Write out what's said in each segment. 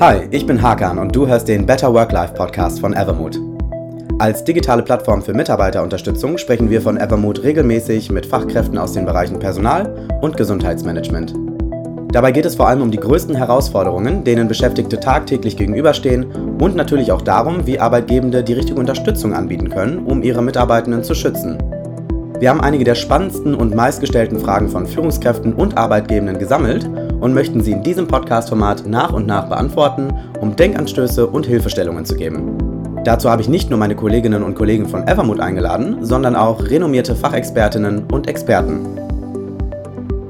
Hi, ich bin Hakan und du hörst den Better Work-Life Podcast von Evermood. Als digitale Plattform für Mitarbeiterunterstützung sprechen wir von Evermood regelmäßig mit Fachkräften aus den Bereichen Personal und Gesundheitsmanagement. Dabei geht es vor allem um die größten Herausforderungen, denen Beschäftigte tagtäglich gegenüberstehen und natürlich auch darum, wie Arbeitgebende die richtige Unterstützung anbieten können, um ihre Mitarbeitenden zu schützen. Wir haben einige der spannendsten und meistgestellten Fragen von Führungskräften und Arbeitgebenden gesammelt und möchten sie in diesem Podcast-Format nach und nach beantworten, um Denkanstöße und Hilfestellungen zu geben. Dazu habe ich nicht nur meine Kolleginnen und Kollegen von Evermood eingeladen, sondern auch renommierte Fachexpertinnen und Experten.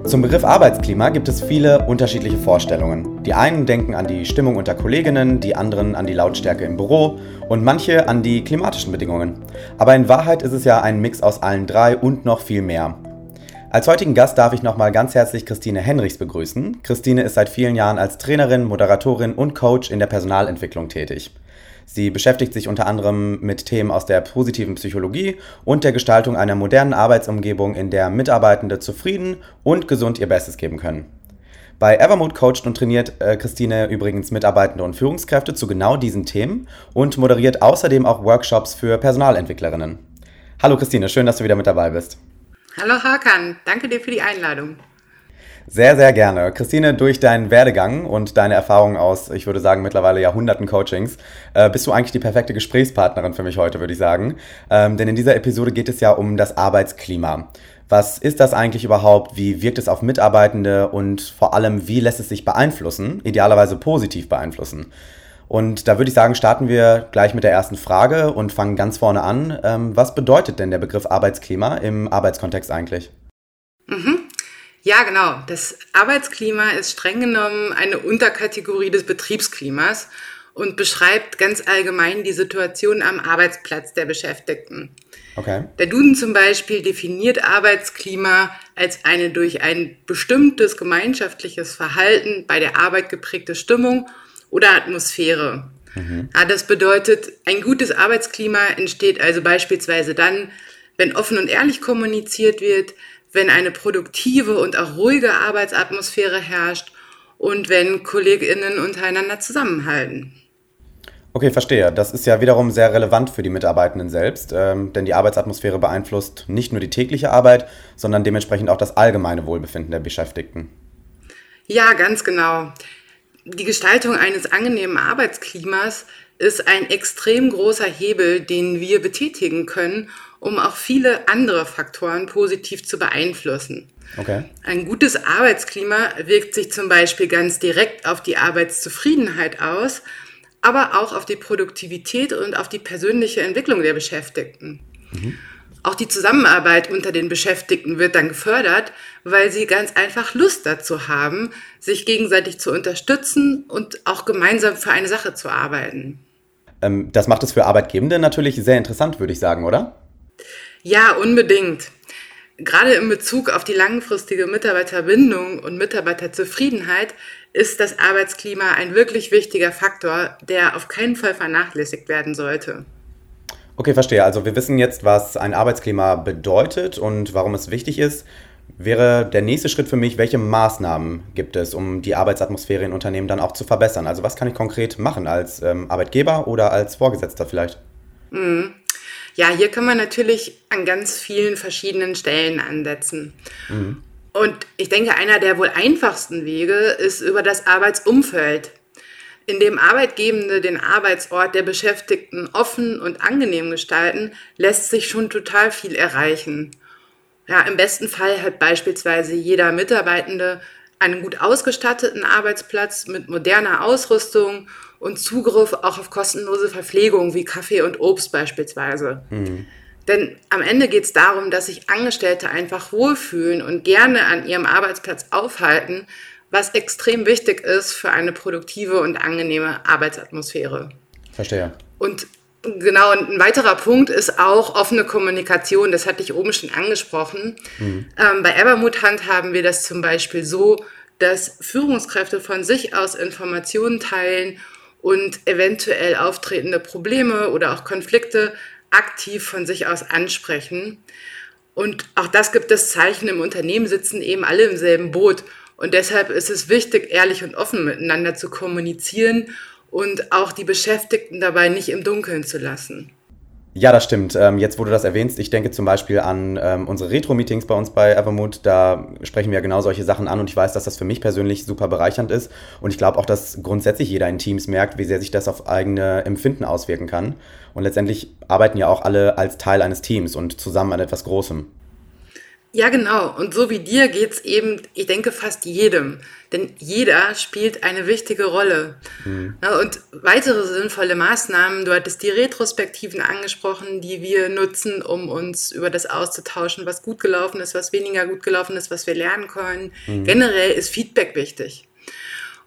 Zum Begriff Arbeitsklima gibt es viele unterschiedliche Vorstellungen. Die einen denken an die Stimmung unter Kolleginnen, die anderen an die Lautstärke im Büro und manche an die klimatischen Bedingungen. Aber in Wahrheit ist es ja ein Mix aus allen drei und noch viel mehr. Als heutigen Gast darf ich nochmal ganz herzlich Christine Henrichs begrüßen. Christine ist seit vielen Jahren als Trainerin, Moderatorin und Coach in der Personalentwicklung tätig. Sie beschäftigt sich unter anderem mit Themen aus der positiven Psychologie und der Gestaltung einer modernen Arbeitsumgebung, in der Mitarbeitende zufrieden und gesund ihr Bestes geben können. Bei Evermood coacht und trainiert äh, Christine übrigens Mitarbeitende und Führungskräfte zu genau diesen Themen und moderiert außerdem auch Workshops für Personalentwicklerinnen. Hallo Christine, schön, dass du wieder mit dabei bist. Hallo Hakan, danke dir für die Einladung. Sehr, sehr gerne. Christine, durch deinen Werdegang und deine Erfahrungen aus, ich würde sagen, mittlerweile Jahrhunderten Coachings, äh, bist du eigentlich die perfekte Gesprächspartnerin für mich heute, würde ich sagen. Ähm, denn in dieser Episode geht es ja um das Arbeitsklima. Was ist das eigentlich überhaupt? Wie wirkt es auf Mitarbeitende? Und vor allem, wie lässt es sich beeinflussen? Idealerweise positiv beeinflussen. Und da würde ich sagen, starten wir gleich mit der ersten Frage und fangen ganz vorne an. Ähm, was bedeutet denn der Begriff Arbeitsklima im Arbeitskontext eigentlich? Mhm. Ja, genau. Das Arbeitsklima ist streng genommen eine Unterkategorie des Betriebsklimas und beschreibt ganz allgemein die Situation am Arbeitsplatz der Beschäftigten. Okay. Der Duden zum Beispiel definiert Arbeitsklima als eine durch ein bestimmtes gemeinschaftliches Verhalten bei der Arbeit geprägte Stimmung oder Atmosphäre. Mhm. Ja, das bedeutet, ein gutes Arbeitsklima entsteht also beispielsweise dann, wenn offen und ehrlich kommuniziert wird, wenn eine produktive und auch ruhige Arbeitsatmosphäre herrscht und wenn Kolleginnen untereinander zusammenhalten. Okay, verstehe. Das ist ja wiederum sehr relevant für die Mitarbeitenden selbst, ähm, denn die Arbeitsatmosphäre beeinflusst nicht nur die tägliche Arbeit, sondern dementsprechend auch das allgemeine Wohlbefinden der Beschäftigten. Ja, ganz genau die Gestaltung eines angenehmen Arbeitsklimas ist ein extrem großer Hebel, den wir betätigen können, um auch viele andere Faktoren positiv zu beeinflussen. Okay. Ein gutes Arbeitsklima wirkt sich zum Beispiel ganz direkt auf die Arbeitszufriedenheit aus, aber auch auf die Produktivität und auf die persönliche Entwicklung der Beschäftigten. Mhm. Auch die Zusammenarbeit unter den Beschäftigten wird dann gefördert, weil sie ganz einfach Lust dazu haben, sich gegenseitig zu unterstützen und auch gemeinsam für eine Sache zu arbeiten. Ähm, das macht es für Arbeitgebende natürlich sehr interessant, würde ich sagen, oder? Ja, unbedingt. Gerade in Bezug auf die langfristige Mitarbeiterbindung und Mitarbeiterzufriedenheit ist das Arbeitsklima ein wirklich wichtiger Faktor, der auf keinen Fall vernachlässigt werden sollte. Okay, verstehe. Also wir wissen jetzt, was ein Arbeitsklima bedeutet und warum es wichtig ist. Wäre der nächste Schritt für mich, welche Maßnahmen gibt es, um die Arbeitsatmosphäre in Unternehmen dann auch zu verbessern? Also was kann ich konkret machen als ähm, Arbeitgeber oder als Vorgesetzter vielleicht? Mhm. Ja, hier kann man natürlich an ganz vielen verschiedenen Stellen ansetzen. Mhm. Und ich denke, einer der wohl einfachsten Wege ist über das Arbeitsumfeld indem Arbeitgebende den Arbeitsort der Beschäftigten offen und angenehm gestalten, lässt sich schon total viel erreichen. Ja, im besten Fall hat beispielsweise jeder Mitarbeitende einen gut ausgestatteten Arbeitsplatz mit moderner Ausrüstung und Zugriff auch auf kostenlose Verpflegung wie Kaffee und Obst beispielsweise. Mhm. Denn am Ende geht es darum, dass sich Angestellte einfach wohlfühlen und gerne an ihrem Arbeitsplatz aufhalten, was extrem wichtig ist für eine produktive und angenehme Arbeitsatmosphäre. Verstehe. Und genau, ein weiterer Punkt ist auch offene Kommunikation. Das hatte ich oben schon angesprochen. Mhm. Ähm, bei Evermood haben wir das zum Beispiel so, dass Führungskräfte von sich aus Informationen teilen und eventuell auftretende Probleme oder auch Konflikte aktiv von sich aus ansprechen. Und auch das gibt es Zeichen im Unternehmen, sitzen eben alle im selben Boot Und deshalb ist es wichtig, ehrlich und offen miteinander zu kommunizieren und auch die Beschäftigten dabei nicht im Dunkeln zu lassen. Ja, das stimmt. Ähm, jetzt, wo du das erwähnst, ich denke zum Beispiel an ähm, unsere Retro-Meetings bei uns bei Evermood. Da sprechen wir genau solche Sachen an und ich weiß, dass das für mich persönlich super bereichernd ist. Und ich glaube auch, dass grundsätzlich jeder in Teams merkt, wie sehr sich das auf eigene Empfinden auswirken kann. Und letztendlich arbeiten ja auch alle als Teil eines Teams und zusammen an etwas Großem. Ja, genau. Und so wie dir geht es eben, ich denke, fast jedem. Denn jeder spielt eine wichtige Rolle. Mhm. Und weitere sinnvolle Maßnahmen, du hattest die Retrospektiven angesprochen, die wir nutzen, um uns über das auszutauschen, was gut gelaufen ist, was weniger gut gelaufen ist, was wir lernen können. Mhm. Generell ist Feedback wichtig.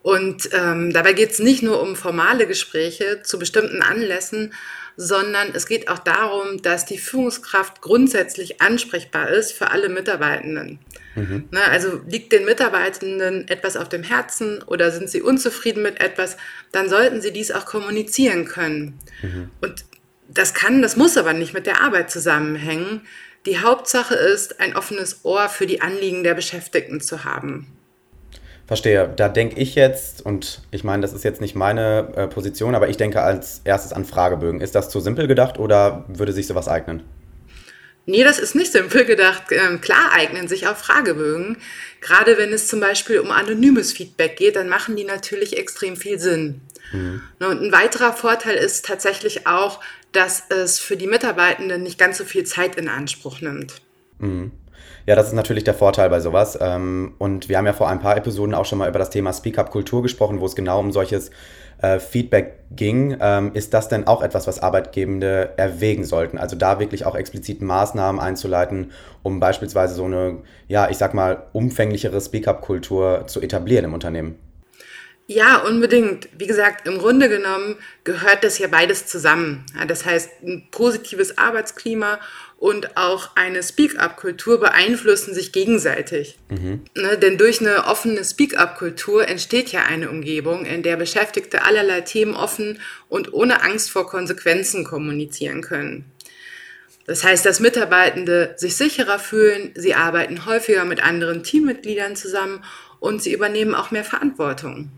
Und ähm, dabei geht es nicht nur um formale Gespräche zu bestimmten Anlässen, sondern es geht auch darum, dass die Führungskraft grundsätzlich ansprechbar ist für alle Mitarbeitenden. Mhm. Ne, also liegt den Mitarbeitenden etwas auf dem Herzen oder sind sie unzufrieden mit etwas, dann sollten sie dies auch kommunizieren können. Mhm. Und das kann, das muss aber nicht mit der Arbeit zusammenhängen. Die Hauptsache ist, ein offenes Ohr für die Anliegen der Beschäftigten zu haben. Verstehe. Da denke ich jetzt, und ich meine, das ist jetzt nicht meine äh, Position, aber ich denke als erstes an Fragebögen. Ist das zu simpel gedacht oder würde sich sowas eignen? Nee, das ist nicht simpel gedacht. Ähm, klar eignen sich auch Fragebögen. Gerade wenn es zum Beispiel um anonymes Feedback geht, dann machen die natürlich extrem viel Sinn. Mhm. Und ein weiterer Vorteil ist tatsächlich auch, dass es für die Mitarbeitenden nicht ganz so viel Zeit in Anspruch nimmt. Mhm. Ja, das ist natürlich der Vorteil bei sowas. Ähm, und wir haben ja vor ein paar Episoden auch schon mal über das Thema Speak-up-Kultur gesprochen, wo es genau um solches äh, Feedback ging. Ähm, ist das denn auch etwas, was Arbeitgebende erwägen sollten? Also da wirklich auch explizit Maßnahmen einzuleiten, um beispielsweise so eine, ja, ich sag mal, umfänglichere Speak-up-Kultur zu etablieren im Unternehmen? Ja, unbedingt. Wie gesagt, im Grunde genommen gehört das ja beides zusammen. Ja, das heißt, ein positives Arbeitsklima und auch eine Speak-up-Kultur beeinflussen sich gegenseitig. Mhm. Ne, denn durch eine offene Speak-up-Kultur entsteht ja eine Umgebung, in der Beschäftigte allerlei Themen offen und ohne Angst vor Konsequenzen kommunizieren können. Das heißt, dass Mitarbeitende sich sicherer fühlen, sie arbeiten häufiger mit anderen Teammitgliedern zusammen und sie übernehmen auch mehr Verantwortung.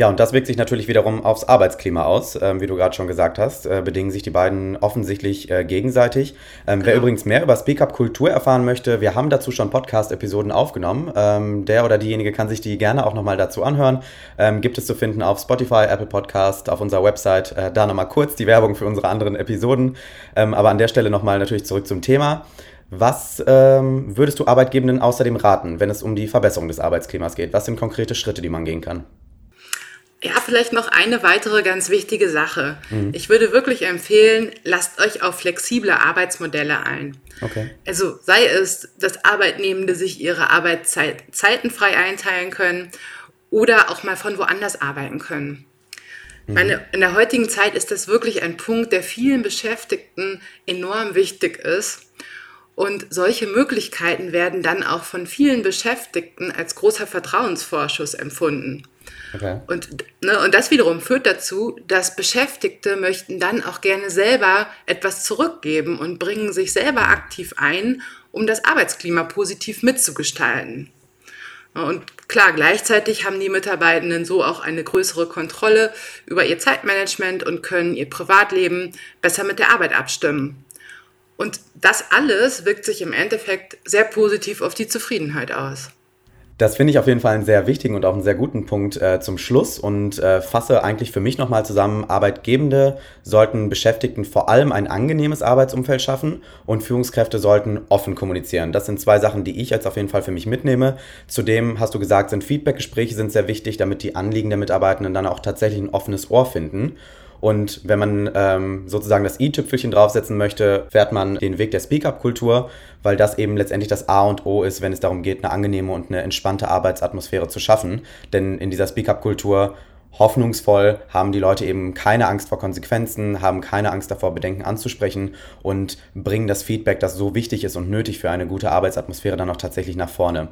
Ja, und das wirkt sich natürlich wiederum aufs Arbeitsklima aus, ähm, wie du gerade schon gesagt hast. Äh, bedingen sich die beiden offensichtlich äh, gegenseitig. Ähm, wer übrigens mehr über Speak-Up-Kultur erfahren möchte, wir haben dazu schon Podcast-Episoden aufgenommen. Ähm, der oder diejenige kann sich die gerne auch nochmal dazu anhören. Ähm, gibt es zu finden auf Spotify, Apple Podcast, auf unserer Website. Äh, da nochmal kurz die Werbung für unsere anderen Episoden. Ähm, aber an der Stelle nochmal natürlich zurück zum Thema. Was ähm, würdest du Arbeitgebenden außerdem raten, wenn es um die Verbesserung des Arbeitsklimas geht? Was sind konkrete Schritte, die man gehen kann? Ja, vielleicht noch eine weitere ganz wichtige Sache. Mhm. Ich würde wirklich empfehlen, lasst euch auf flexible Arbeitsmodelle ein. Okay. Also sei es, dass Arbeitnehmende sich ihre Arbeitszeiten frei einteilen können oder auch mal von woanders arbeiten können. Mhm. Meine, in der heutigen Zeit ist das wirklich ein Punkt, der vielen Beschäftigten enorm wichtig ist. Und solche Möglichkeiten werden dann auch von vielen Beschäftigten als großer Vertrauensvorschuss empfunden. Okay. Und, ne, und das wiederum führt dazu, dass Beschäftigte möchten dann auch gerne selber etwas zurückgeben und bringen sich selber aktiv ein, um das Arbeitsklima positiv mitzugestalten. Und klar, gleichzeitig haben die Mitarbeitenden so auch eine größere Kontrolle über ihr Zeitmanagement und können ihr Privatleben besser mit der Arbeit abstimmen. Und das alles wirkt sich im Endeffekt sehr positiv auf die Zufriedenheit aus. Das finde ich auf jeden Fall einen sehr wichtigen und auch einen sehr guten Punkt äh, zum Schluss und äh, fasse eigentlich für mich nochmal zusammen, Arbeitgebende sollten Beschäftigten vor allem ein angenehmes Arbeitsumfeld schaffen und Führungskräfte sollten offen kommunizieren. Das sind zwei Sachen, die ich jetzt auf jeden Fall für mich mitnehme. Zudem hast du gesagt, sind Feedbackgespräche sind sehr wichtig, damit die Anliegen der Mitarbeitenden dann auch tatsächlich ein offenes Ohr finden. Und wenn man ähm, sozusagen das i-Tüpfelchen draufsetzen möchte, fährt man den Weg der Speak-up-Kultur, weil das eben letztendlich das A und O ist, wenn es darum geht, eine angenehme und eine entspannte Arbeitsatmosphäre zu schaffen. Denn in dieser Speak-up-Kultur hoffnungsvoll haben die Leute eben keine Angst vor Konsequenzen, haben keine Angst davor, Bedenken anzusprechen und bringen das Feedback, das so wichtig ist und nötig für eine gute Arbeitsatmosphäre, dann auch tatsächlich nach vorne.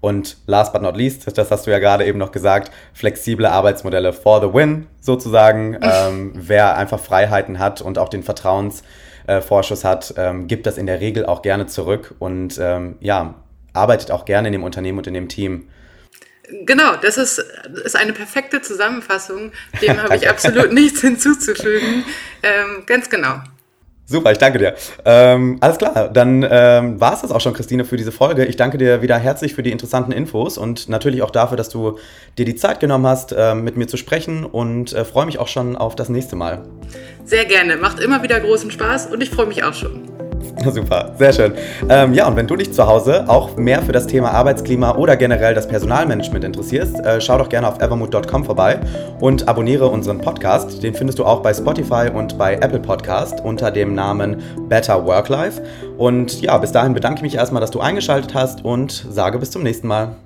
Und last but not least, das hast du ja gerade eben noch gesagt, flexible Arbeitsmodelle for the win sozusagen. ähm, wer einfach Freiheiten hat und auch den Vertrauensvorschuss hat, ähm, gibt das in der Regel auch gerne zurück und ähm, ja, arbeitet auch gerne in dem Unternehmen und in dem Team. Genau, das ist, ist eine perfekte Zusammenfassung. Dem habe ich absolut nichts hinzuzufügen. Ähm, ganz genau. Super, ich danke dir. Ähm, alles klar, dann ähm, war es das auch schon, Christine, für diese Folge. Ich danke dir wieder herzlich für die interessanten Infos und natürlich auch dafür, dass du dir die Zeit genommen hast, äh, mit mir zu sprechen und äh, freue mich auch schon auf das nächste Mal. Sehr gerne, macht immer wieder großen Spaß und ich freue mich auch schon. Super, sehr schön. Ähm, ja, und wenn du dich zu Hause auch mehr für das Thema Arbeitsklima oder generell das Personalmanagement interessierst, äh, schau doch gerne auf evermood.com vorbei und abonniere unseren Podcast. Den findest du auch bei Spotify und bei Apple Podcast unter dem Namen Better Work Life. Und ja, bis dahin bedanke ich mich erstmal, dass du eingeschaltet hast und sage bis zum nächsten Mal.